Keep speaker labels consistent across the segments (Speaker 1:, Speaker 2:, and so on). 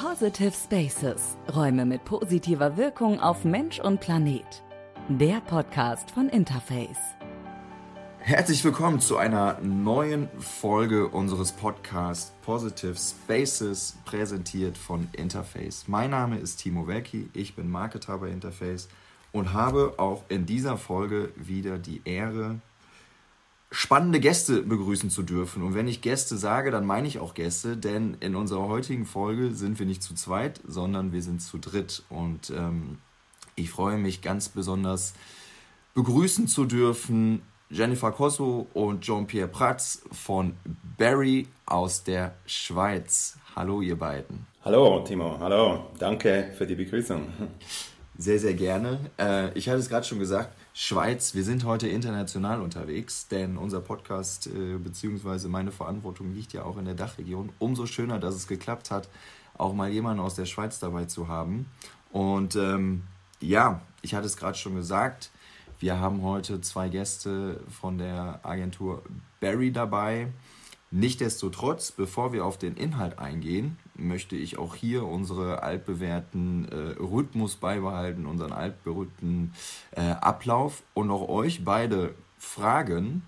Speaker 1: Positive Spaces, Räume mit positiver Wirkung auf Mensch und Planet. Der Podcast von Interface.
Speaker 2: Herzlich willkommen zu einer neuen Folge unseres Podcasts Positive Spaces, präsentiert von Interface. Mein Name ist Timo Welki, ich bin Marketer bei Interface und habe auch in dieser Folge wieder die Ehre, spannende Gäste begrüßen zu dürfen. Und wenn ich Gäste sage, dann meine ich auch Gäste, denn in unserer heutigen Folge sind wir nicht zu zweit, sondern wir sind zu dritt. Und ähm, ich freue mich ganz besonders, begrüßen zu dürfen Jennifer Cosso und Jean-Pierre Pratz von Barry aus der Schweiz. Hallo, ihr beiden.
Speaker 3: Hallo, Timo. Hallo. Danke für die Begrüßung.
Speaker 2: Sehr, sehr gerne. Äh, ich hatte es gerade schon gesagt, Schweiz, wir sind heute international unterwegs, denn unser Podcast äh, bzw. meine Verantwortung liegt ja auch in der Dachregion. Umso schöner, dass es geklappt hat, auch mal jemanden aus der Schweiz dabei zu haben. Und ähm, ja, ich hatte es gerade schon gesagt, wir haben heute zwei Gäste von der Agentur Barry dabei. Nichtsdestotrotz, bevor wir auf den Inhalt eingehen, möchte ich auch hier unsere altbewährten äh, Rhythmus beibehalten, unseren altberühmten äh, Ablauf und auch euch beide fragen,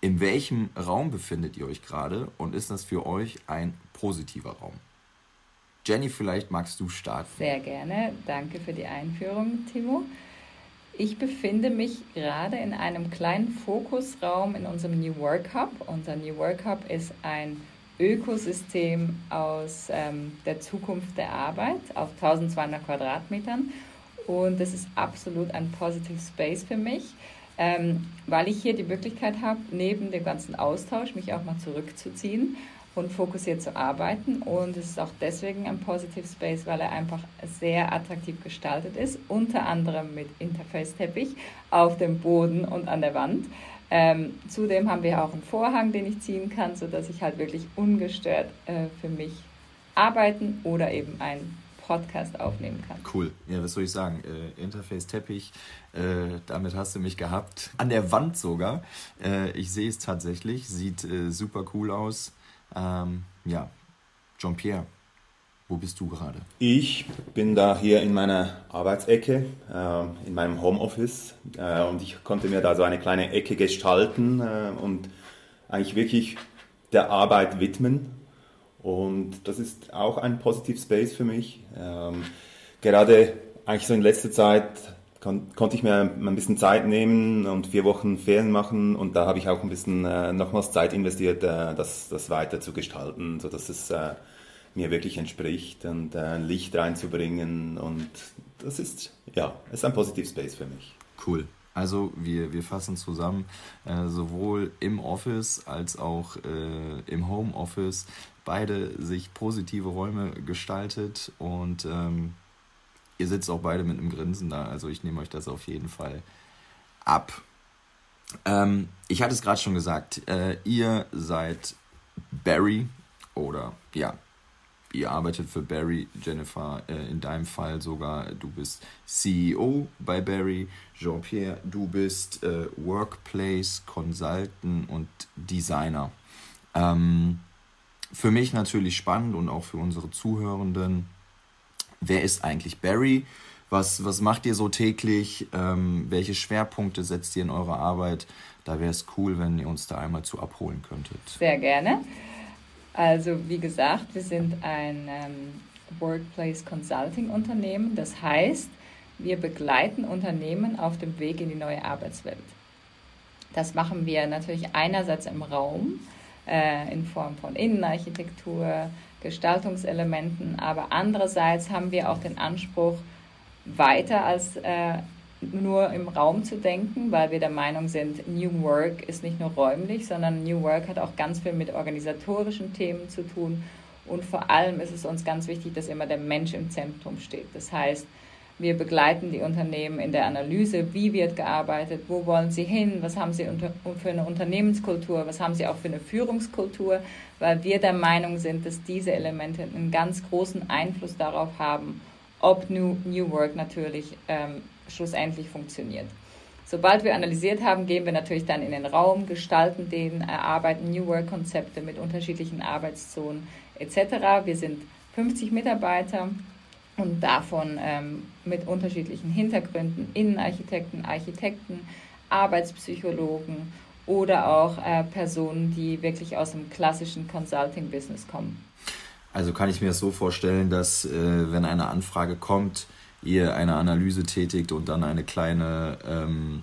Speaker 2: in welchem Raum befindet ihr euch gerade und ist das für euch ein positiver Raum? Jenny, vielleicht magst du starten.
Speaker 4: Sehr gerne. Danke für die Einführung, Timo. Ich befinde mich gerade in einem kleinen Fokusraum in unserem New Work Hub. Unser New Work Hub ist ein Ökosystem aus ähm, der Zukunft der Arbeit auf 1200 Quadratmetern. Und das ist absolut ein Positive Space für mich, ähm, weil ich hier die Möglichkeit habe, neben dem ganzen Austausch mich auch mal zurückzuziehen und fokussiert zu arbeiten. Und es ist auch deswegen ein Positive Space, weil er einfach sehr attraktiv gestaltet ist, unter anderem mit Interface-Teppich auf dem Boden und an der Wand. Ähm, zudem haben wir auch einen Vorhang, den ich ziehen kann, sodass ich halt wirklich ungestört äh, für mich arbeiten oder eben einen Podcast aufnehmen kann.
Speaker 2: Cool. Ja, was soll ich sagen? Äh, Interface Teppich, äh, damit hast du mich gehabt. An der Wand sogar. Äh, ich sehe es tatsächlich, sieht äh, super cool aus. Ähm, ja, Jean-Pierre, wo bist du gerade?
Speaker 3: Ich bin da hier in meiner Arbeitsecke, äh, in meinem Homeoffice äh, und ich konnte mir da so eine kleine Ecke gestalten äh, und eigentlich wirklich der Arbeit widmen. Und das ist auch ein Positive Space für mich. Ähm, gerade eigentlich so in letzter Zeit kon konnte ich mir ein bisschen Zeit nehmen und vier Wochen Ferien machen und da habe ich auch ein bisschen äh, nochmals Zeit investiert, äh, das, das weiter zu gestalten, sodass es äh, mir wirklich entspricht und äh, Licht reinzubringen und das ist, ja, ist ein Positive Space für mich.
Speaker 2: Cool. Also wir, wir fassen zusammen, äh, sowohl im Office als auch äh, im Homeoffice beide sich positive Räume gestaltet und ähm, ihr sitzt auch beide mit einem Grinsen da, also ich nehme euch das auf jeden Fall ab. Ähm, ich hatte es gerade schon gesagt, äh, ihr seid Barry oder ja, ihr arbeitet für Barry, Jennifer, äh, in deinem Fall sogar, du bist CEO bei Barry, Jean-Pierre, du bist äh, Workplace Consultant und Designer. Ähm, für mich natürlich spannend und auch für unsere Zuhörenden wer ist eigentlich Barry? Was, was macht ihr so täglich? Ähm, welche Schwerpunkte setzt ihr in eurer Arbeit? Da wäre es cool, wenn ihr uns da einmal zu abholen könntet.
Speaker 4: Sehr gerne. Also wie gesagt, wir sind ein ähm, Workplace Consulting Unternehmen. Das heißt, wir begleiten Unternehmen auf dem Weg in die neue Arbeitswelt. Das machen wir natürlich einerseits im Raum äh, in Form von Innenarchitektur, Gestaltungselementen, aber andererseits haben wir auch den Anspruch, weiter als äh, nur im Raum zu denken, weil wir der Meinung sind, New Work ist nicht nur räumlich, sondern New Work hat auch ganz viel mit organisatorischen Themen zu tun. Und vor allem ist es uns ganz wichtig, dass immer der Mensch im Zentrum steht. Das heißt, wir begleiten die Unternehmen in der Analyse, wie wird gearbeitet, wo wollen sie hin, was haben sie für eine Unternehmenskultur, was haben sie auch für eine Führungskultur, weil wir der Meinung sind, dass diese Elemente einen ganz großen Einfluss darauf haben, ob New, New Work natürlich ähm, schlussendlich funktioniert. Sobald wir analysiert haben, gehen wir natürlich dann in den Raum, gestalten den, erarbeiten New Work-Konzepte mit unterschiedlichen Arbeitszonen etc. Wir sind 50 Mitarbeiter und davon ähm, mit unterschiedlichen Hintergründen, Innenarchitekten, Architekten, Arbeitspsychologen oder auch äh, Personen, die wirklich aus dem klassischen Consulting-Business kommen.
Speaker 2: Also kann ich mir das so vorstellen, dass äh, wenn eine Anfrage kommt, ihr eine Analyse tätigt und dann eine kleine ähm,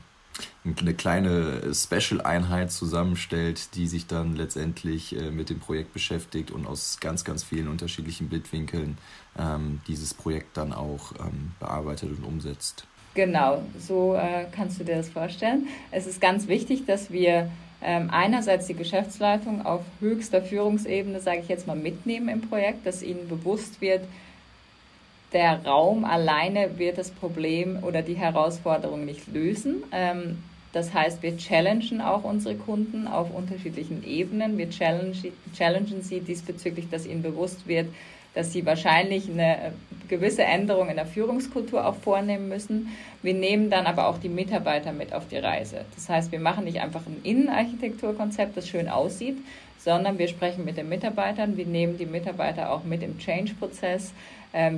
Speaker 2: eine kleine Special-Einheit zusammenstellt, die sich dann letztendlich äh, mit dem Projekt beschäftigt und aus ganz, ganz vielen unterschiedlichen Blickwinkeln ähm, dieses Projekt dann auch ähm, bearbeitet und umsetzt.
Speaker 4: Genau, so äh, kannst du dir das vorstellen. Es ist ganz wichtig, dass wir ähm, einerseits die Geschäftsleitung auf höchster Führungsebene, sage ich jetzt mal, mitnehmen im Projekt, dass ihnen bewusst wird, der Raum alleine wird das Problem oder die Herausforderung nicht lösen. Ähm, das heißt, wir challengen auch unsere Kunden auf unterschiedlichen Ebenen. Wir challengen sie diesbezüglich, dass ihnen bewusst wird, dass sie wahrscheinlich eine gewisse Änderung in der Führungskultur auch vornehmen müssen. Wir nehmen dann aber auch die Mitarbeiter mit auf die Reise. Das heißt, wir machen nicht einfach ein Innenarchitekturkonzept, das schön aussieht, sondern wir sprechen mit den Mitarbeitern, wir nehmen die Mitarbeiter auch mit im Change-Prozess,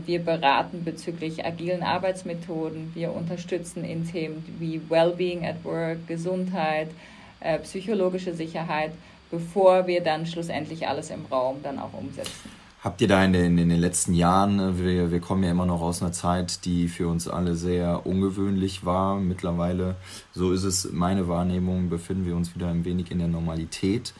Speaker 4: wir beraten bezüglich agilen Arbeitsmethoden, wir unterstützen in Themen wie Wellbeing at Work, Gesundheit, äh, psychologische Sicherheit, bevor wir dann schlussendlich alles im Raum dann auch umsetzen.
Speaker 2: Habt ihr da in den, in den letzten Jahren, äh, wir, wir kommen ja immer noch aus einer Zeit, die für uns alle sehr ungewöhnlich war. Mittlerweile, so ist es meine Wahrnehmung, befinden wir uns wieder ein wenig in der Normalität.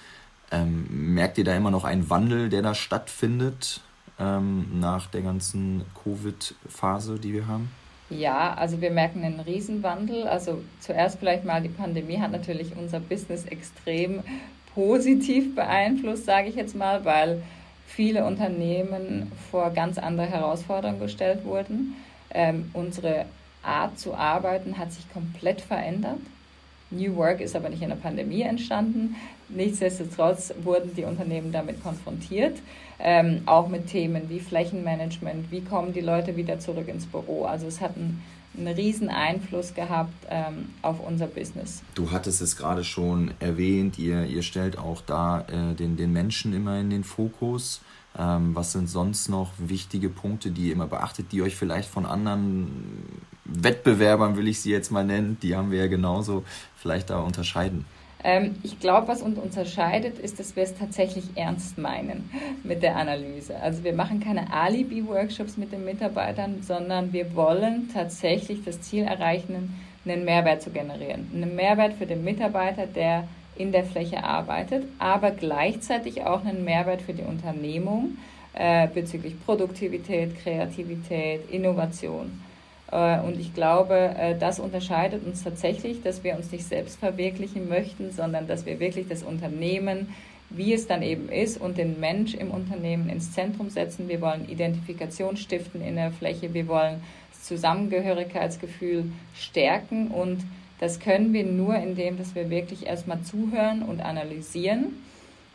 Speaker 2: Ähm, merkt ihr da immer noch einen Wandel, der da stattfindet ähm, nach der ganzen Covid-Phase, die wir haben?
Speaker 4: Ja, also wir merken einen Riesenwandel. Also zuerst vielleicht mal, die Pandemie hat natürlich unser Business extrem positiv beeinflusst, sage ich jetzt mal, weil viele Unternehmen vor ganz andere Herausforderungen gestellt wurden. Ähm, unsere Art zu arbeiten hat sich komplett verändert. New Work ist aber nicht in der Pandemie entstanden. Nichtsdestotrotz wurden die Unternehmen damit konfrontiert, ähm, auch mit Themen wie Flächenmanagement, wie kommen die Leute wieder zurück ins Büro. Also es hat einen, einen riesen Einfluss gehabt ähm, auf unser Business.
Speaker 2: Du hattest es gerade schon erwähnt, ihr, ihr stellt auch da äh, den, den Menschen immer in den Fokus. Ähm, was sind sonst noch wichtige Punkte, die ihr immer beachtet, die euch vielleicht von anderen Wettbewerbern, will ich sie jetzt mal nennen, die haben wir ja genauso, vielleicht da unterscheiden?
Speaker 4: Ähm, ich glaube, was uns unterscheidet, ist, dass wir es tatsächlich ernst meinen mit der Analyse. Also wir machen keine Alibi-Workshops mit den Mitarbeitern, sondern wir wollen tatsächlich das Ziel erreichen, einen Mehrwert zu generieren. Einen Mehrwert für den Mitarbeiter, der in der Fläche arbeitet, aber gleichzeitig auch einen Mehrwert für die Unternehmung äh, bezüglich Produktivität, Kreativität, Innovation. Äh, und ich glaube, äh, das unterscheidet uns tatsächlich, dass wir uns nicht selbst verwirklichen möchten, sondern dass wir wirklich das Unternehmen, wie es dann eben ist, und den Mensch im Unternehmen ins Zentrum setzen. Wir wollen Identifikation stiften in der Fläche. Wir wollen das Zusammengehörigkeitsgefühl stärken. Und das können wir nur, indem dass wir wirklich erstmal zuhören und analysieren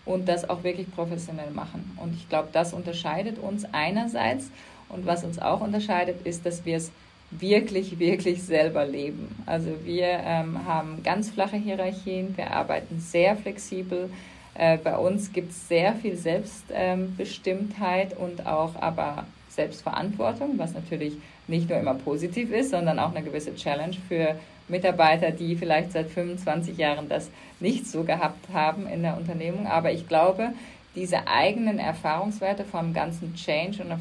Speaker 4: und das auch wirklich professionell machen. Und ich glaube, das unterscheidet uns einerseits. Und was uns auch unterscheidet, ist, dass wir es wirklich, wirklich selber leben. Also wir ähm, haben ganz flache Hierarchien, wir arbeiten sehr flexibel. Äh, bei uns gibt es sehr viel Selbstbestimmtheit ähm, und auch aber Selbstverantwortung, was natürlich nicht nur immer positiv ist, sondern auch eine gewisse Challenge für Mitarbeiter, die vielleicht seit 25 Jahren das nicht so gehabt haben in der Unternehmung. Aber ich glaube, diese eigenen Erfahrungswerte vom ganzen Change und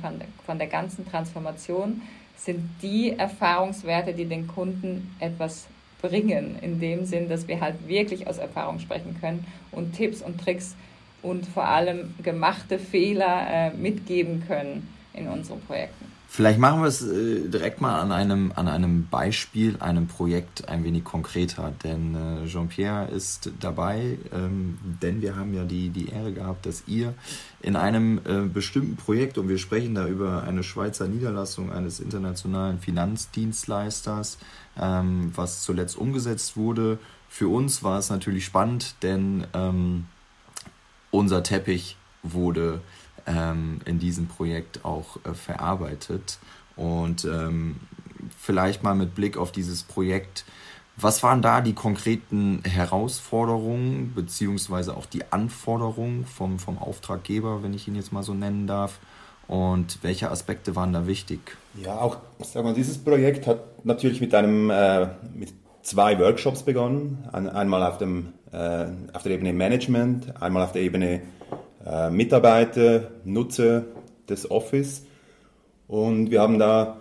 Speaker 4: von der, ganzen Transformation sind die Erfahrungswerte, die den Kunden etwas bringen, in dem Sinn, dass wir halt wirklich aus Erfahrung sprechen können und Tipps und Tricks und vor allem gemachte Fehler äh, mitgeben können in unseren Projekten.
Speaker 2: Vielleicht machen wir es äh, direkt mal an einem, an einem Beispiel, einem Projekt ein wenig konkreter, denn äh, Jean-Pierre ist dabei, ähm, denn wir haben ja die, die Ehre gehabt, dass ihr in einem äh, bestimmten Projekt, und wir sprechen da über eine Schweizer Niederlassung eines internationalen Finanzdienstleisters, ähm, was zuletzt umgesetzt wurde. Für uns war es natürlich spannend, denn ähm, unser Teppich wurde ähm, in diesem Projekt auch äh, verarbeitet. Und ähm, vielleicht mal mit Blick auf dieses Projekt, was waren da die konkreten Herausforderungen beziehungsweise auch die Anforderungen vom, vom Auftraggeber, wenn ich ihn jetzt mal so nennen darf? und welche Aspekte waren da wichtig?
Speaker 3: Ja, auch sag mal, dieses Projekt hat natürlich mit einem äh, mit zwei Workshops begonnen. Ein, einmal auf, dem, äh, auf der Ebene Management, einmal auf der Ebene äh, Mitarbeiter, Nutzer des Office. Und wir haben da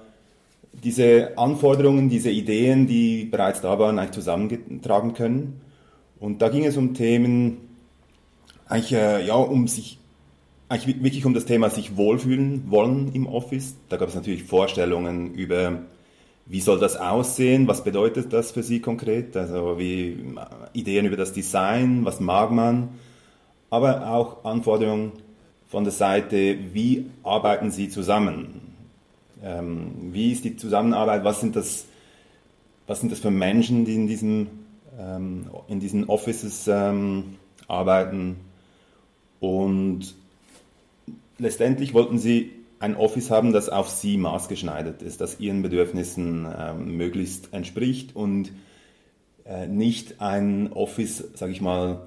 Speaker 3: diese Anforderungen, diese Ideen, die bereits da waren, eigentlich zusammengetragen können. Und da ging es um Themen, eigentlich, äh, ja, um sich, eigentlich wirklich um das Thema sich wohlfühlen wollen im Office. Da gab es natürlich Vorstellungen über, wie soll das aussehen, was bedeutet das für Sie konkret, also wie Ideen über das Design, was mag man, aber auch Anforderungen von der Seite, wie arbeiten Sie zusammen? Ähm, wie ist die Zusammenarbeit? Was sind das, was sind das für Menschen, die in diesen, ähm, in diesen Offices ähm, arbeiten? Und letztendlich wollten sie ein Office haben, das auf sie maßgeschneidert ist, das ihren Bedürfnissen ähm, möglichst entspricht und äh, nicht ein Office, sage ich mal,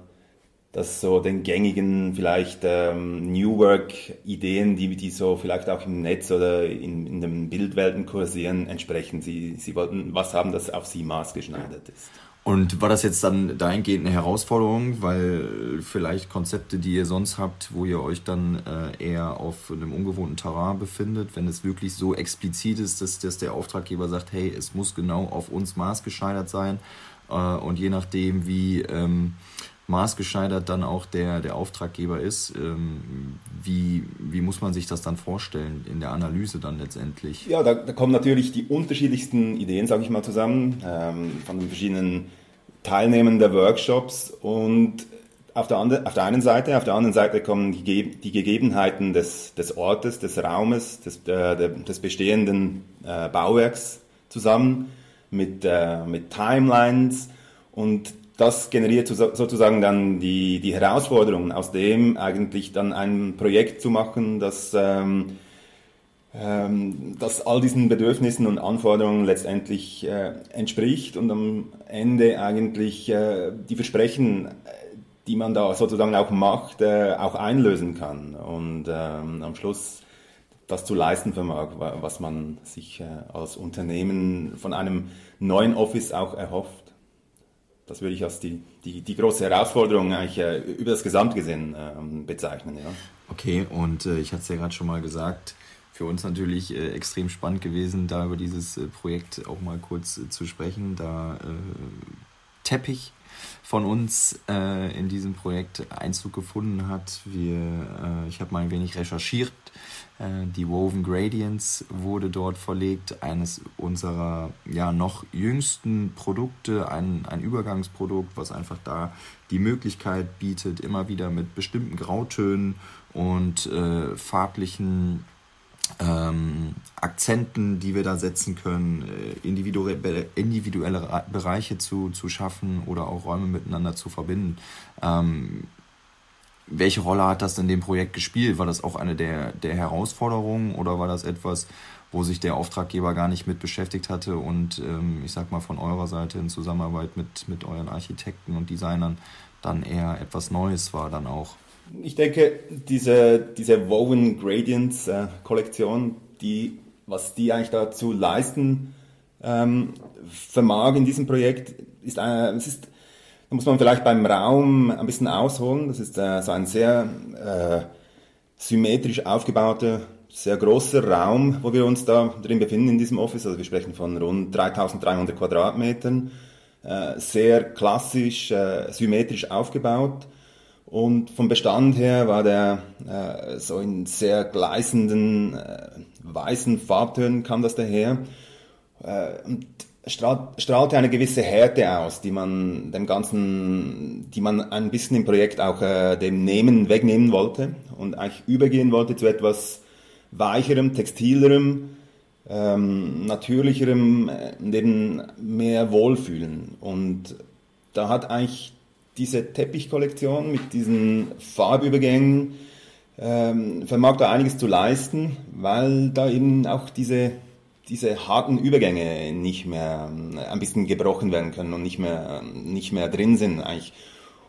Speaker 3: dass so den gängigen vielleicht ähm, New Work-Ideen, die, die so vielleicht auch im Netz oder in, in den Bildwelten kursieren, entsprechen. Sie, sie wollten was haben, das auf sie maßgeschneidert ist.
Speaker 2: Und war das jetzt dann dahingehend eine Herausforderung, weil vielleicht Konzepte, die ihr sonst habt, wo ihr euch dann äh, eher auf einem ungewohnten Terrain befindet, wenn es wirklich so explizit ist, dass, dass der Auftraggeber sagt, hey, es muss genau auf uns maßgeschneidert sein äh, und je nachdem, wie ähm, maßgeschneidert dann auch der, der Auftraggeber ist. Ähm, wie, wie muss man sich das dann vorstellen in der Analyse dann letztendlich?
Speaker 3: Ja, da, da kommen natürlich die unterschiedlichsten Ideen, sage ich mal, zusammen, ähm, von den verschiedenen Teilnehmern der Workshops und auf der, andre, auf der einen Seite, auf der anderen Seite kommen die, die Gegebenheiten des, des Ortes, des Raumes, des, äh, des bestehenden äh, Bauwerks zusammen mit, äh, mit Timelines und das generiert sozusagen dann die, die Herausforderungen, aus dem eigentlich dann ein Projekt zu machen, das, ähm, ähm, das all diesen Bedürfnissen und Anforderungen letztendlich äh, entspricht und am Ende eigentlich äh, die Versprechen, die man da sozusagen auch macht, äh, auch einlösen kann und ähm, am Schluss das zu leisten vermag, was man sich äh, als Unternehmen von einem neuen Office auch erhofft das würde ich als die, die, die große Herausforderung eigentlich äh, über das Gesamtgesehen äh, bezeichnen. Ja.
Speaker 2: Okay, und äh, ich hatte es ja gerade schon mal gesagt, für uns natürlich äh, extrem spannend gewesen, da über dieses äh, Projekt auch mal kurz äh, zu sprechen, da Teppich von uns äh, in diesem Projekt Einzug gefunden hat. Wir, äh, ich habe mal ein wenig recherchiert. Äh, die Woven Gradients wurde dort verlegt, eines unserer ja noch jüngsten Produkte, ein, ein Übergangsprodukt, was einfach da die Möglichkeit bietet, immer wieder mit bestimmten Grautönen und äh, farblichen ähm, Akzenten, die wir da setzen können, äh, individuelle, individuelle Bereiche zu, zu schaffen oder auch Räume miteinander zu verbinden. Ähm, welche Rolle hat das in dem Projekt gespielt? War das auch eine der, der Herausforderungen oder war das etwas, wo sich der Auftraggeber gar nicht mit beschäftigt hatte und ähm, ich sag mal von eurer Seite in Zusammenarbeit mit, mit euren Architekten und Designern dann eher etwas Neues war dann auch?
Speaker 3: Ich denke, diese, diese Woven Gradients äh, Kollektion, die, was die eigentlich dazu leisten ähm, vermag in diesem Projekt, ist, äh, es ist, da muss man vielleicht beim Raum ein bisschen ausholen. Das ist äh, so ein sehr äh, symmetrisch aufgebauter, sehr großer Raum, wo wir uns da drin befinden in diesem Office. Also wir sprechen von rund 3300 Quadratmetern, äh, sehr klassisch, äh, symmetrisch aufgebaut und vom Bestand her war der äh, so in sehr gleißenden äh, weißen Farbtönen kam das daher äh, und strahlt, strahlte eine gewisse Härte aus, die man dem Ganzen, die man ein bisschen im Projekt auch äh, dem Nehmen wegnehmen wollte und eigentlich übergehen wollte zu etwas weicherem, textilerem, ähm, natürlicherem, neben mehr Wohlfühlen. Und da hat eigentlich diese Teppichkollektion mit diesen Farbübergängen ähm, vermag da einiges zu leisten, weil da eben auch diese, diese harten Übergänge nicht mehr äh, ein bisschen gebrochen werden können und nicht mehr, nicht mehr drin sind eigentlich.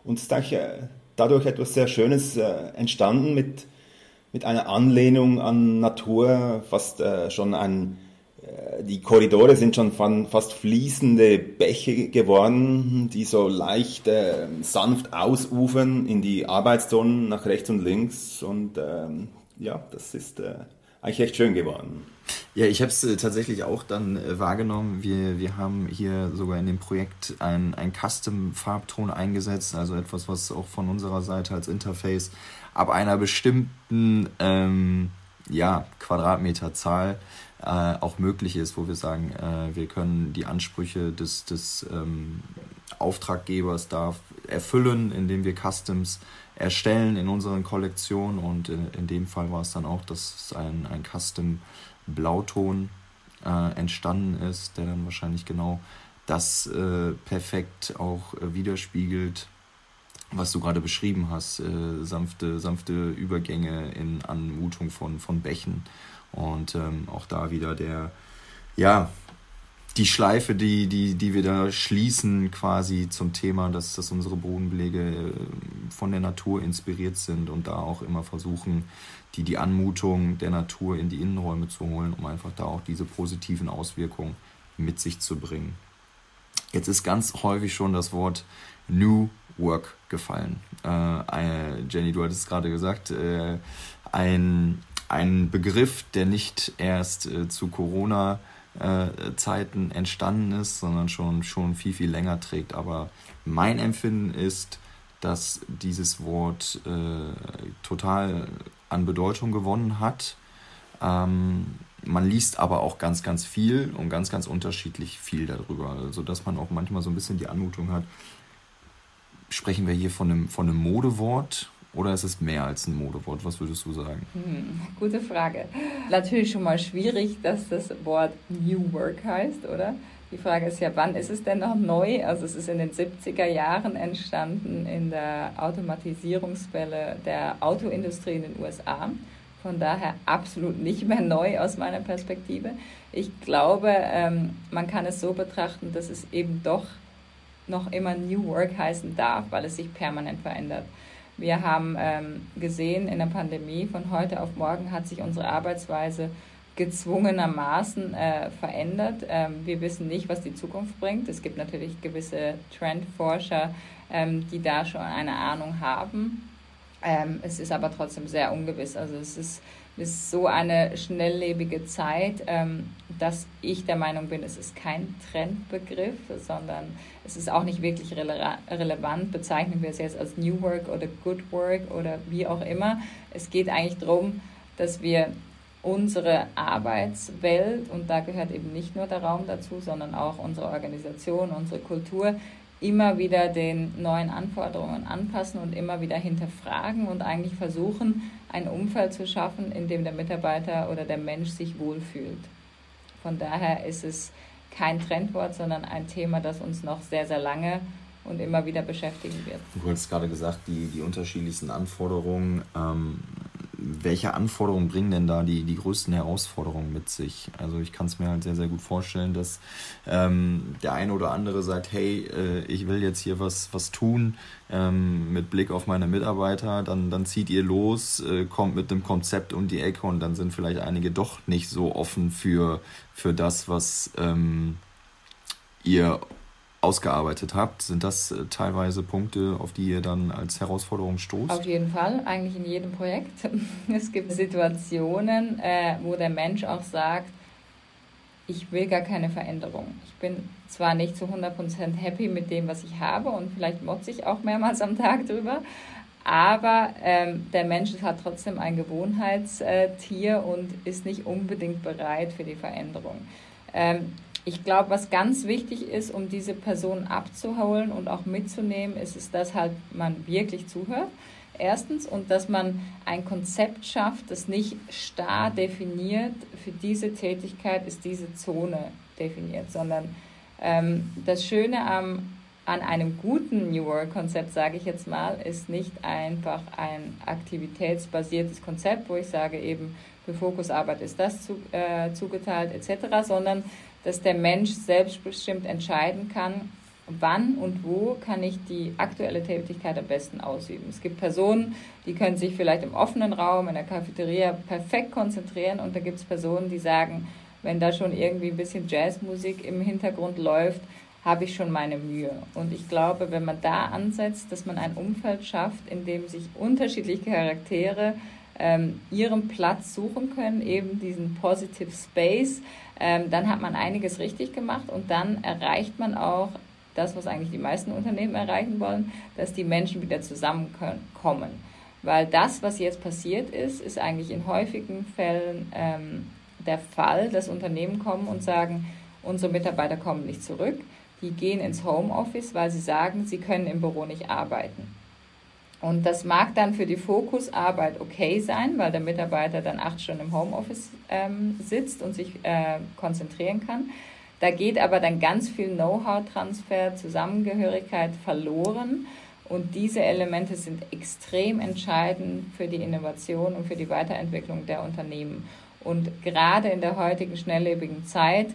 Speaker 3: Und es ist eigentlich, äh, dadurch etwas sehr Schönes äh, entstanden mit, mit einer Anlehnung an Natur, fast äh, schon ein, die Korridore sind schon fast fließende Bäche geworden, die so leicht sanft ausufern in die Arbeitszonen nach rechts und links und ähm, ja, das ist eigentlich echt schön geworden.
Speaker 2: Ja, ich habe es äh, tatsächlich auch dann äh, wahrgenommen. Wir, wir haben hier sogar in dem Projekt ein, ein Custom-Farbton eingesetzt, also etwas, was auch von unserer Seite als Interface ab einer bestimmten ähm, ja, Quadratmeterzahl äh, auch möglich ist, wo wir sagen, äh, wir können die Ansprüche des, des ähm, Auftraggebers da erfüllen, indem wir Customs erstellen in unseren Kollektionen und in, in dem Fall war es dann auch, dass ein, ein Custom Blauton äh, entstanden ist, der dann wahrscheinlich genau das äh, perfekt auch äh, widerspiegelt, was du gerade beschrieben hast, äh, sanfte, sanfte Übergänge in Anmutung von, von Bächen. Und ähm, auch da wieder der, ja, die Schleife, die, die, die wir da schließen, quasi zum Thema, dass, dass unsere Bodenbelege äh, von der Natur inspiriert sind und da auch immer versuchen, die, die Anmutung der Natur in die Innenräume zu holen, um einfach da auch diese positiven Auswirkungen mit sich zu bringen. Jetzt ist ganz häufig schon das Wort New Work gefallen. Äh, Jenny, du hattest es gerade gesagt, äh, ein, ein Begriff, der nicht erst äh, zu Corona äh, Zeiten entstanden ist, sondern schon, schon viel, viel länger trägt. Aber mein Empfinden ist, dass dieses Wort äh, total an Bedeutung gewonnen hat. Ähm, man liest aber auch ganz, ganz viel und ganz, ganz unterschiedlich viel darüber, sodass also, man auch manchmal so ein bisschen die Anmutung hat, sprechen wir hier von einem, von einem Modewort oder ist es mehr als ein Modewort? Was würdest du sagen?
Speaker 4: Hm, gute Frage. Natürlich schon mal schwierig, dass das Wort New Work heißt, oder? Die Frage ist ja, wann ist es denn noch neu? Also es ist in den 70er Jahren entstanden in der Automatisierungswelle der Autoindustrie in den USA. Von daher absolut nicht mehr neu aus meiner Perspektive. Ich glaube, ähm, man kann es so betrachten, dass es eben doch noch immer New Work heißen darf, weil es sich permanent verändert. Wir haben ähm, gesehen in der Pandemie, von heute auf morgen hat sich unsere Arbeitsweise gezwungenermaßen äh, verändert. Ähm, wir wissen nicht, was die Zukunft bringt. Es gibt natürlich gewisse Trendforscher, ähm, die da schon eine Ahnung haben. Ähm, es ist aber trotzdem sehr ungewiss. Also es ist, ist so eine schnelllebige Zeit, ähm, dass ich der Meinung bin, es ist kein Trendbegriff, sondern es ist auch nicht wirklich rele relevant. Bezeichnen wir es jetzt als New Work oder Good Work oder wie auch immer. Es geht eigentlich darum, dass wir unsere Arbeitswelt, und da gehört eben nicht nur der Raum dazu, sondern auch unsere Organisation, unsere Kultur, immer wieder den neuen Anforderungen anpassen und immer wieder hinterfragen und eigentlich versuchen, ein Umfeld zu schaffen, in dem der Mitarbeiter oder der Mensch sich wohlfühlt. Von daher ist es kein Trendwort, sondern ein Thema, das uns noch sehr, sehr lange und immer wieder beschäftigen wird.
Speaker 2: Du hast gerade gesagt, die, die unterschiedlichsten Anforderungen. Ähm, welche Anforderungen bringen denn da die, die größten Herausforderungen mit sich? Also ich kann es mir halt sehr, sehr gut vorstellen, dass ähm, der eine oder andere sagt, hey, äh, ich will jetzt hier was, was tun ähm, mit Blick auf meine Mitarbeiter, dann, dann zieht ihr los, äh, kommt mit einem Konzept um die Ecke und dann sind vielleicht einige doch nicht so offen für, für das, was ähm, ihr ausgearbeitet habt. Sind das äh, teilweise Punkte, auf die ihr dann als Herausforderung stoßt?
Speaker 4: Auf jeden Fall, eigentlich in jedem Projekt. Es gibt Situationen, äh, wo der Mensch auch sagt, ich will gar keine Veränderung. Ich bin zwar nicht zu 100% happy mit dem, was ich habe und vielleicht motze ich auch mehrmals am Tag drüber, aber ähm, der Mensch hat trotzdem ein Gewohnheitstier und ist nicht unbedingt bereit für die Veränderung. Ähm, ich glaube, was ganz wichtig ist, um diese Person abzuholen und auch mitzunehmen, ist es, dass halt man wirklich zuhört. Erstens und dass man ein Konzept schafft, das nicht starr definiert, für diese Tätigkeit ist diese Zone definiert, sondern ähm, das Schöne am, an einem guten New Work-Konzept, sage ich jetzt mal, ist nicht einfach ein aktivitätsbasiertes Konzept, wo ich sage eben, für Fokusarbeit ist das zu, äh, zugeteilt etc., sondern dass der Mensch selbstbestimmt entscheiden kann, wann und wo kann ich die aktuelle Tätigkeit am besten ausüben. Es gibt Personen, die können sich vielleicht im offenen Raum, in der Cafeteria perfekt konzentrieren und da gibt es Personen, die sagen, wenn da schon irgendwie ein bisschen Jazzmusik im Hintergrund läuft, habe ich schon meine Mühe. Und ich glaube, wenn man da ansetzt, dass man ein Umfeld schafft, in dem sich unterschiedliche Charaktere ähm, ihren Platz suchen können, eben diesen Positive Space, ähm, dann hat man einiges richtig gemacht und dann erreicht man auch das, was eigentlich die meisten Unternehmen erreichen wollen, dass die Menschen wieder zusammenkommen. Weil das, was jetzt passiert ist, ist eigentlich in häufigen Fällen ähm, der Fall, dass Unternehmen kommen und sagen, unsere Mitarbeiter kommen nicht zurück, die gehen ins Homeoffice, weil sie sagen, sie können im Büro nicht arbeiten. Und das mag dann für die Fokusarbeit okay sein, weil der Mitarbeiter dann acht Stunden im Homeoffice ähm, sitzt und sich äh, konzentrieren kann. Da geht aber dann ganz viel Know-how-Transfer, Zusammengehörigkeit verloren. Und diese Elemente sind extrem entscheidend für die Innovation und für die Weiterentwicklung der Unternehmen. Und gerade in der heutigen schnelllebigen Zeit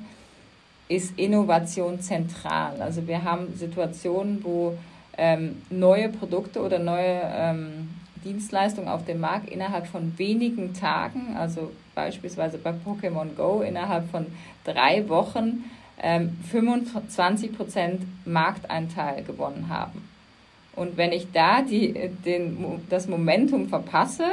Speaker 4: ist Innovation zentral. Also wir haben Situationen, wo ähm, neue Produkte oder neue ähm, Dienstleistungen auf dem Markt innerhalb von wenigen Tagen, also beispielsweise bei Pokémon Go innerhalb von drei Wochen ähm, 25 Prozent Markteinteil gewonnen haben. Und wenn ich da die, den, das Momentum verpasse,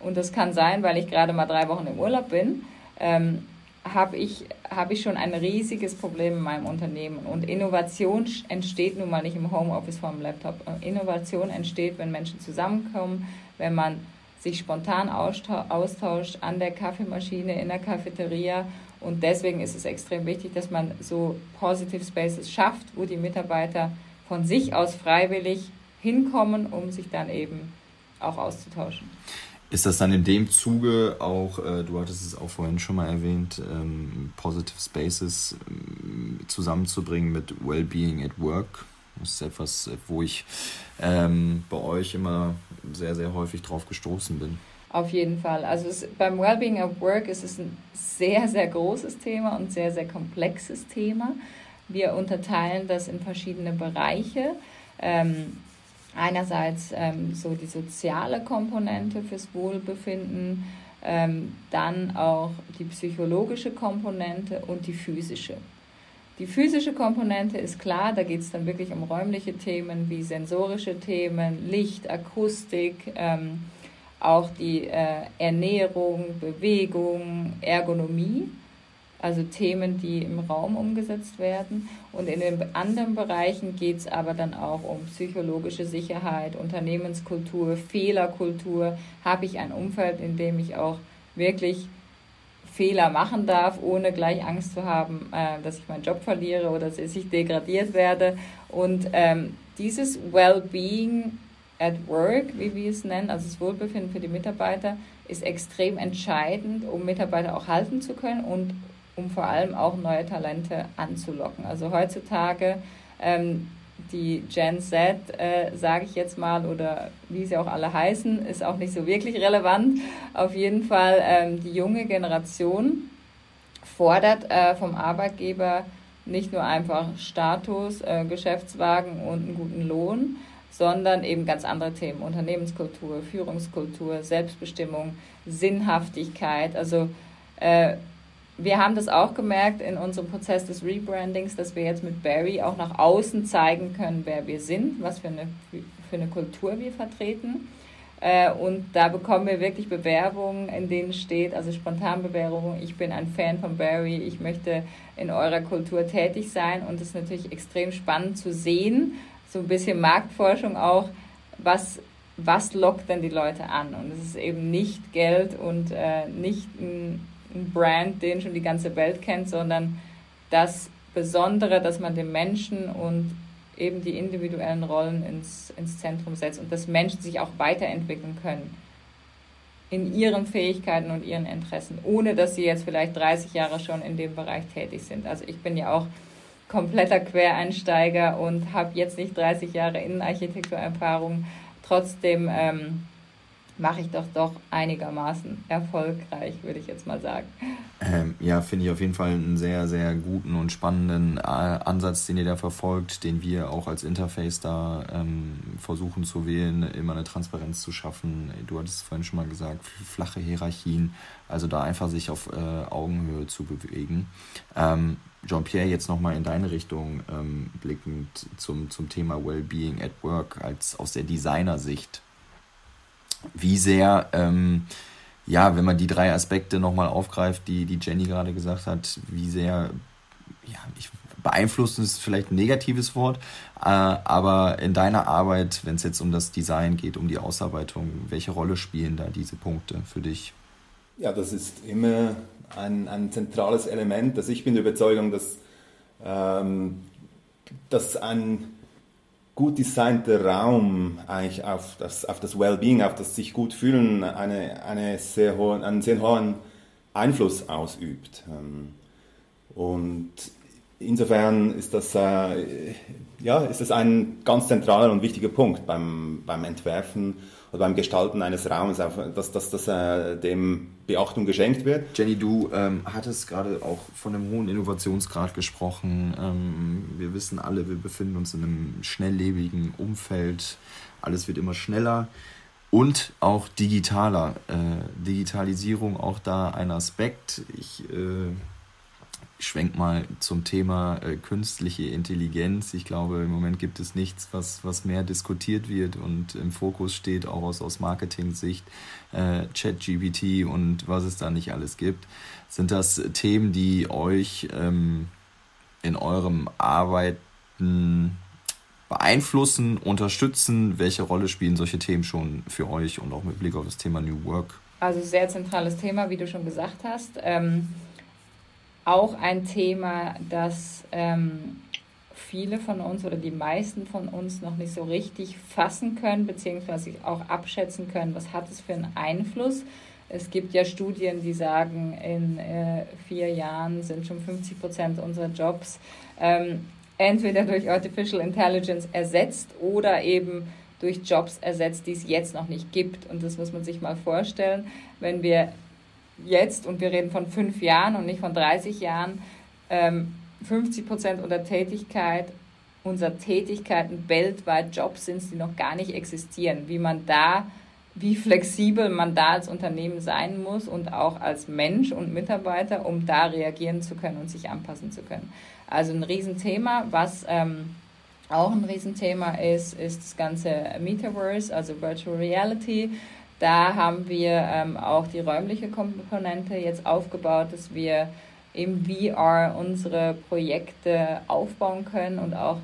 Speaker 4: und das kann sein, weil ich gerade mal drei Wochen im Urlaub bin, ähm, habe ich, hab ich schon ein riesiges Problem in meinem Unternehmen. Und Innovation entsteht nun mal nicht im Homeoffice vor dem Laptop. Innovation entsteht, wenn Menschen zusammenkommen, wenn man sich spontan austauscht an der Kaffeemaschine, in der Cafeteria. Und deswegen ist es extrem wichtig, dass man so Positive Spaces schafft, wo die Mitarbeiter von sich aus freiwillig hinkommen, um sich dann eben auch auszutauschen.
Speaker 2: Ist das dann in dem Zuge auch, äh, du hattest es auch vorhin schon mal erwähnt, ähm, Positive Spaces ähm, zusammenzubringen mit Wellbeing at Work? Das ist etwas, wo ich ähm, bei euch immer sehr, sehr häufig drauf gestoßen bin.
Speaker 4: Auf jeden Fall. Also es, beim Wellbeing at Work ist es ein sehr, sehr großes Thema und sehr, sehr komplexes Thema. Wir unterteilen das in verschiedene Bereiche. Ähm, einerseits ähm, so die soziale Komponente fürs Wohlbefinden, ähm, dann auch die psychologische Komponente und die physische. Die physische Komponente ist klar, da geht es dann wirklich um räumliche Themen wie sensorische Themen, Licht, Akustik, ähm, auch die äh, Ernährung, Bewegung, Ergonomie also Themen, die im Raum umgesetzt werden. Und in den anderen Bereichen geht es aber dann auch um psychologische Sicherheit, Unternehmenskultur, Fehlerkultur. Habe ich ein Umfeld, in dem ich auch wirklich Fehler machen darf, ohne gleich Angst zu haben, äh, dass ich meinen Job verliere oder dass ich degradiert werde. Und ähm, dieses Well-being at Work, wie wir es nennen, also das Wohlbefinden für die Mitarbeiter, ist extrem entscheidend, um Mitarbeiter auch halten zu können und um vor allem auch neue Talente anzulocken. Also heutzutage ähm, die Gen Z, äh, sage ich jetzt mal, oder wie sie auch alle heißen, ist auch nicht so wirklich relevant. Auf jeden Fall ähm, die junge Generation fordert äh, vom Arbeitgeber nicht nur einfach Status, äh, Geschäftswagen und einen guten Lohn, sondern eben ganz andere Themen, Unternehmenskultur, Führungskultur, Selbstbestimmung, Sinnhaftigkeit. Also äh, wir haben das auch gemerkt in unserem Prozess des Rebrandings, dass wir jetzt mit Barry auch nach außen zeigen können, wer wir sind, was für eine, für eine Kultur wir vertreten. Äh, und da bekommen wir wirklich Bewerbungen, in denen steht, also Spontanbewerbungen, ich bin ein Fan von Barry, ich möchte in eurer Kultur tätig sein. Und es ist natürlich extrem spannend zu sehen, so ein bisschen Marktforschung auch, was, was lockt denn die Leute an. Und es ist eben nicht Geld und äh, nicht ein ein Brand, den schon die ganze Welt kennt, sondern das Besondere, dass man den Menschen und eben die individuellen Rollen ins, ins Zentrum setzt und dass Menschen sich auch weiterentwickeln können in ihren Fähigkeiten und ihren Interessen, ohne dass sie jetzt vielleicht 30 Jahre schon in dem Bereich tätig sind. Also ich bin ja auch kompletter Quereinsteiger und habe jetzt nicht 30 Jahre Innenarchitekturerfahrung. Trotzdem ähm, mache ich doch doch einigermaßen erfolgreich, würde ich jetzt mal sagen.
Speaker 2: Ähm, ja, finde ich auf jeden Fall einen sehr, sehr guten und spannenden äh, Ansatz, den ihr da verfolgt, den wir auch als Interface da ähm, versuchen zu wählen, immer eine Transparenz zu schaffen. Du hattest es vorhin schon mal gesagt, flache Hierarchien, also da einfach sich auf äh, Augenhöhe zu bewegen. Ähm, Jean-Pierre, jetzt nochmal in deine Richtung ähm, blickend zum, zum Thema Wellbeing at Work als aus der Designersicht wie sehr, ähm, ja, wenn man die drei Aspekte nochmal aufgreift, die, die Jenny gerade gesagt hat, wie sehr, ja, ich, beeinflussen ist vielleicht ein negatives Wort, äh, aber in deiner Arbeit, wenn es jetzt um das Design geht, um die Ausarbeitung, welche Rolle spielen da diese Punkte für dich?
Speaker 3: Ja, das ist immer ein, ein zentrales Element. Also ich bin der Überzeugung, dass, ähm, dass ein gut designter Raum eigentlich auf das, auf das Wellbeing, auf das sich gut fühlen, eine, eine sehr hohen, einen sehr hohen Einfluss ausübt. Ähm, und insofern ist das, äh, ja, ist das ein ganz zentraler und wichtiger Punkt beim, beim Entwerfen oder beim Gestalten eines Raumes, dass, dass, dass äh, dem Beachtung geschenkt wird.
Speaker 2: Jenny, du ähm, hattest gerade auch von einem hohen Innovationsgrad gesprochen. Ähm, wir wissen alle, wir befinden uns in einem schnelllebigen Umfeld. Alles wird immer schneller und auch digitaler. Äh, Digitalisierung auch da ein Aspekt. Ich äh, schwenk mal zum Thema äh, künstliche Intelligenz. Ich glaube, im Moment gibt es nichts, was, was mehr diskutiert wird und im Fokus steht, auch aus, aus Marketing-Sicht, äh, ChatGPT und was es da nicht alles gibt. Sind das Themen, die euch ähm, in eurem Arbeiten beeinflussen, unterstützen? Welche Rolle spielen solche Themen schon für euch und auch mit Blick auf das Thema New Work?
Speaker 4: Also sehr zentrales Thema, wie du schon gesagt hast. Ähm auch ein Thema, das ähm, viele von uns oder die meisten von uns noch nicht so richtig fassen können, beziehungsweise auch abschätzen können, was hat es für einen Einfluss. Es gibt ja Studien, die sagen, in äh, vier Jahren sind schon 50 Prozent unserer Jobs ähm, entweder durch Artificial Intelligence ersetzt oder eben durch Jobs ersetzt, die es jetzt noch nicht gibt. Und das muss man sich mal vorstellen, wenn wir jetzt, und wir reden von fünf Jahren und nicht von 30 Jahren, ähm, 50 Prozent unserer Tätigkeit, unserer Tätigkeiten weltweit Jobs sind, die noch gar nicht existieren. Wie man da, wie flexibel man da als Unternehmen sein muss und auch als Mensch und Mitarbeiter, um da reagieren zu können und sich anpassen zu können. Also ein Riesenthema, was ähm, auch ein Riesenthema ist, ist das ganze Metaverse, also Virtual Reality. Da haben wir ähm, auch die räumliche Komponente jetzt aufgebaut, dass wir im VR unsere Projekte aufbauen können und auch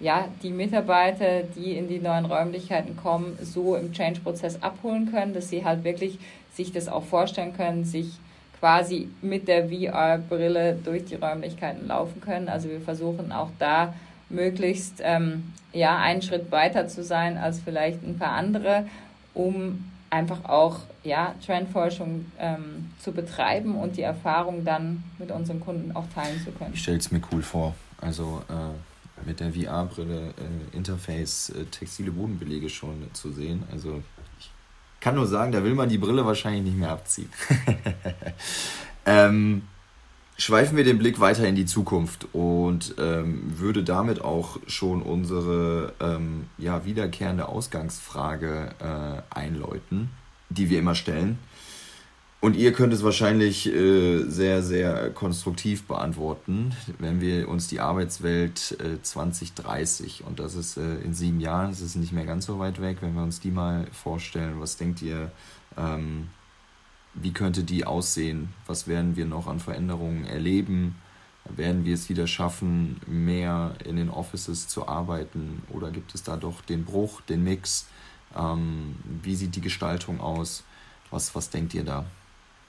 Speaker 4: ja, die Mitarbeiter, die in die neuen Räumlichkeiten kommen, so im Change-Prozess abholen können, dass sie halt wirklich sich das auch vorstellen können, sich quasi mit der VR-Brille durch die Räumlichkeiten laufen können. Also wir versuchen auch da möglichst ähm, ja, einen Schritt weiter zu sein als vielleicht ein paar andere, um einfach auch ja, Trendforschung ähm, zu betreiben und die Erfahrung dann mit unseren Kunden auch teilen zu können.
Speaker 2: Ich stelle es mir cool vor. Also äh, mit der VR-Brille äh, Interface äh, textile Bodenbelege schon zu sehen. Also ich kann nur sagen, da will man die Brille wahrscheinlich nicht mehr abziehen. ähm, schweifen wir den Blick weiter in die Zukunft und ähm, würde damit auch schon unsere ähm, ja, wiederkehrende Ausgangsfrage äh, einläuten, die wir immer stellen. Und ihr könnt es wahrscheinlich äh, sehr, sehr konstruktiv beantworten, wenn wir uns die Arbeitswelt äh, 2030, und das ist äh, in sieben Jahren, das ist nicht mehr ganz so weit weg, wenn wir uns die mal vorstellen, was denkt ihr, ähm, wie könnte die aussehen? Was werden wir noch an Veränderungen erleben? Werden wir es wieder schaffen, mehr in den Offices zu arbeiten? Oder gibt es da doch den Bruch, den Mix? Ähm, wie sieht die Gestaltung aus? Was, was denkt ihr da?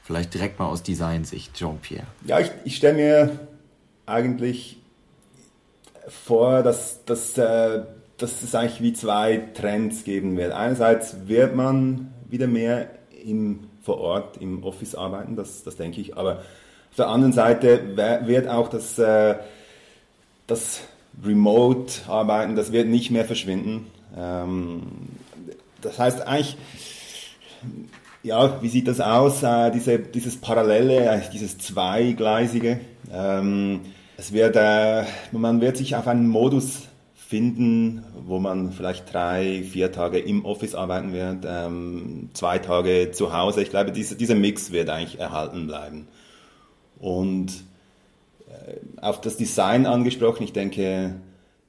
Speaker 2: Vielleicht direkt mal aus Designsicht, Jean-Pierre.
Speaker 3: Ja, ich, ich stelle mir eigentlich vor, dass, dass, äh, dass es eigentlich wie zwei Trends geben wird. Einerseits wird man wieder mehr im vor Ort im Office arbeiten, das, das denke ich. Aber auf der anderen Seite wird auch das, äh, das Remote-Arbeiten, das wird nicht mehr verschwinden. Ähm, das heißt eigentlich, ja, wie sieht das aus, äh, diese, dieses Parallele, dieses Zweigleisige? Ähm, es wird, äh, man wird sich auf einen Modus finden, wo man vielleicht drei, vier Tage im Office arbeiten wird, ähm, zwei Tage zu Hause. Ich glaube, diese, dieser Mix wird eigentlich erhalten bleiben. Und äh, auf das Design angesprochen, ich denke,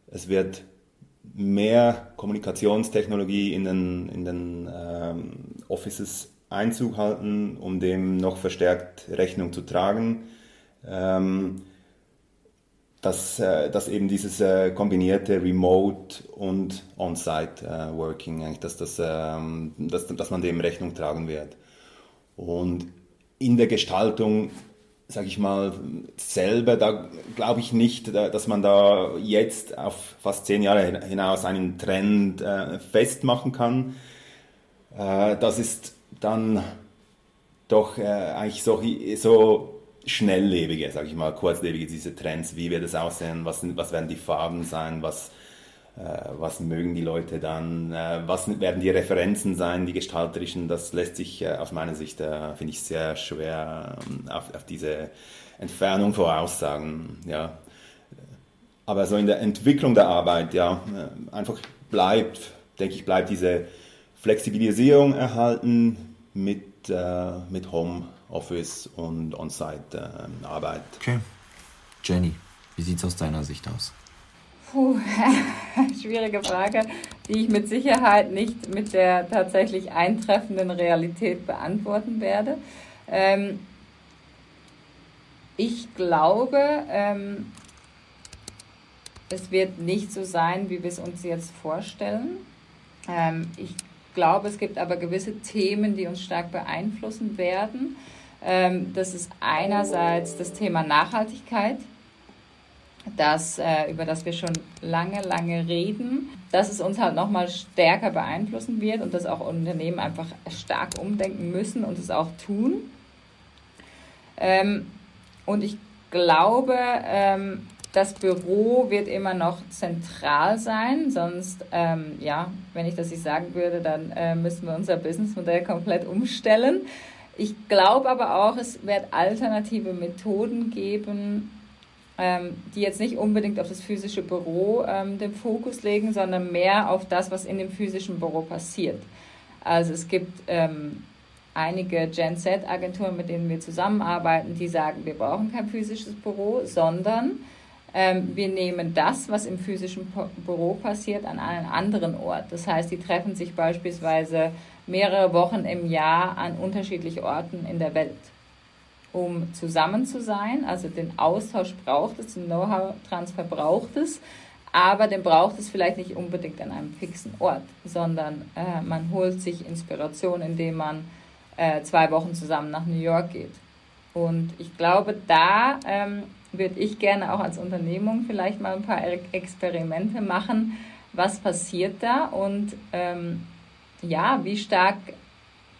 Speaker 3: es wird mehr Kommunikationstechnologie in den, in den ähm, Offices Einzug halten, um dem noch verstärkt Rechnung zu tragen. Ähm, dass, äh, dass eben dieses äh, kombinierte Remote und On-Site äh, Working, eigentlich, dass, das, ähm, dass, dass man dem Rechnung tragen wird. Und in der Gestaltung, sage ich mal, selber, da glaube ich nicht, dass man da jetzt auf fast zehn Jahre hinaus einen Trend festmachen kann. Das ist dann doch eigentlich so, so schnelllebige, sage ich mal, kurzlebige, diese Trends, wie wird es aussehen, was, was werden die Farben sein, was, äh, was mögen die Leute dann, äh, was werden die Referenzen sein, die gestalterischen, das lässt sich äh, aus meiner Sicht, äh, finde ich, sehr schwer ähm, auf, auf diese Entfernung voraussagen, ja. Aber so in der Entwicklung der Arbeit, ja, äh, einfach bleibt, denke ich, bleibt diese Flexibilisierung erhalten mit, äh, mit Home Office und On-Site-Arbeit.
Speaker 2: Ähm, okay. Jenny, wie sieht es aus deiner Sicht aus?
Speaker 4: Puh, schwierige Frage, die ich mit Sicherheit nicht mit der tatsächlich eintreffenden Realität beantworten werde. Ähm, ich glaube, ähm, es wird nicht so sein, wie wir es uns jetzt vorstellen. Ähm, ich glaube, es gibt aber gewisse Themen, die uns stark beeinflussen werden. Ähm, das ist einerseits das Thema Nachhaltigkeit, das, äh, über das wir schon lange, lange reden, dass es uns halt nochmal stärker beeinflussen wird und dass auch Unternehmen einfach stark umdenken müssen und es auch tun. Ähm, und ich glaube, ähm, das Büro wird immer noch zentral sein, sonst, ja, wenn ich das nicht sagen würde, dann äh, müssen wir unser Businessmodell komplett umstellen. Ich glaube aber auch, es wird alternative Methoden geben, ähm, die jetzt nicht unbedingt auf das physische Büro ähm, den Fokus legen, sondern mehr auf das, was in dem physischen Büro passiert. Also es gibt ähm, einige Gen Z-Agenturen, mit denen wir zusammenarbeiten, die sagen, wir brauchen kein physisches Büro, sondern ähm, wir nehmen das, was im physischen Büro passiert, an einen anderen Ort. Das heißt, die treffen sich beispielsweise mehrere Wochen im Jahr an unterschiedlichen Orten in der Welt, um zusammen zu sein. Also den Austausch braucht es, den Know-how-Transfer braucht es, aber den braucht es vielleicht nicht unbedingt an einem fixen Ort, sondern äh, man holt sich Inspiration, indem man äh, zwei Wochen zusammen nach New York geht. Und ich glaube, da ähm, würde ich gerne auch als Unternehmung vielleicht mal ein paar Experimente machen. Was passiert da und ähm, ja, wie stark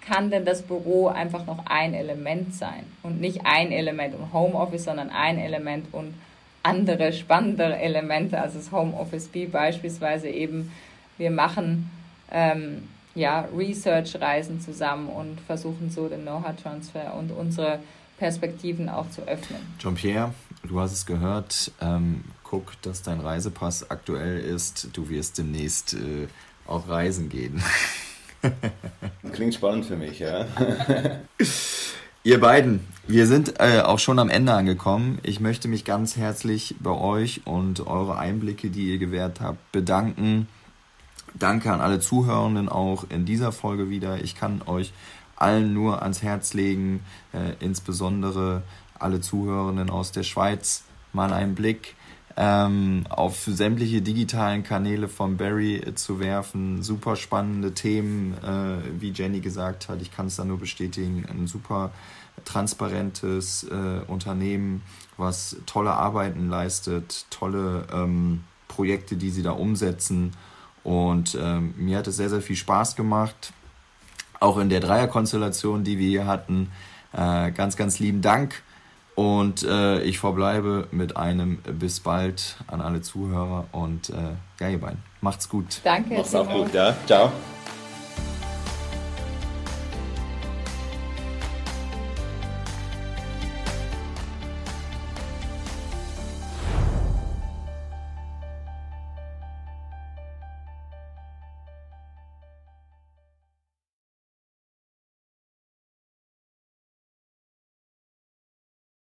Speaker 4: kann denn das Büro einfach noch ein Element sein und nicht ein Element und Homeoffice, sondern ein Element und andere spannendere Elemente als das Homeoffice, wie beispielsweise eben wir machen ähm, ja, Research-Reisen zusammen und versuchen so den Know-how-Transfer und unsere Perspektiven auch zu öffnen.
Speaker 2: Jean-Pierre, du hast es gehört, ähm, guck, dass dein Reisepass aktuell ist. Du wirst demnächst äh, auch reisen gehen.
Speaker 3: Klingt spannend für mich, ja.
Speaker 2: Ihr beiden, wir sind äh, auch schon am Ende angekommen. Ich möchte mich ganz herzlich bei euch und eure Einblicke, die ihr gewährt habt, bedanken. Danke an alle Zuhörenden auch in dieser Folge wieder. Ich kann euch allen nur ans Herz legen, äh, insbesondere alle Zuhörenden aus der Schweiz, mal einen Blick ähm, auf sämtliche digitalen Kanäle von Barry äh, zu werfen. Super spannende Themen, äh, wie Jenny gesagt hat. Ich kann es da nur bestätigen. Ein super transparentes äh, Unternehmen, was tolle Arbeiten leistet, tolle ähm, Projekte, die sie da umsetzen. Und ähm, mir hat es sehr, sehr viel Spaß gemacht auch in der Dreierkonstellation, die wir hier hatten. Äh, ganz, ganz lieben Dank. Und äh, ich verbleibe mit einem bis bald an alle Zuhörer und äh, ja, ihr beiden. Macht's gut.
Speaker 4: Danke.
Speaker 3: Macht's auch gut, ja. Ciao.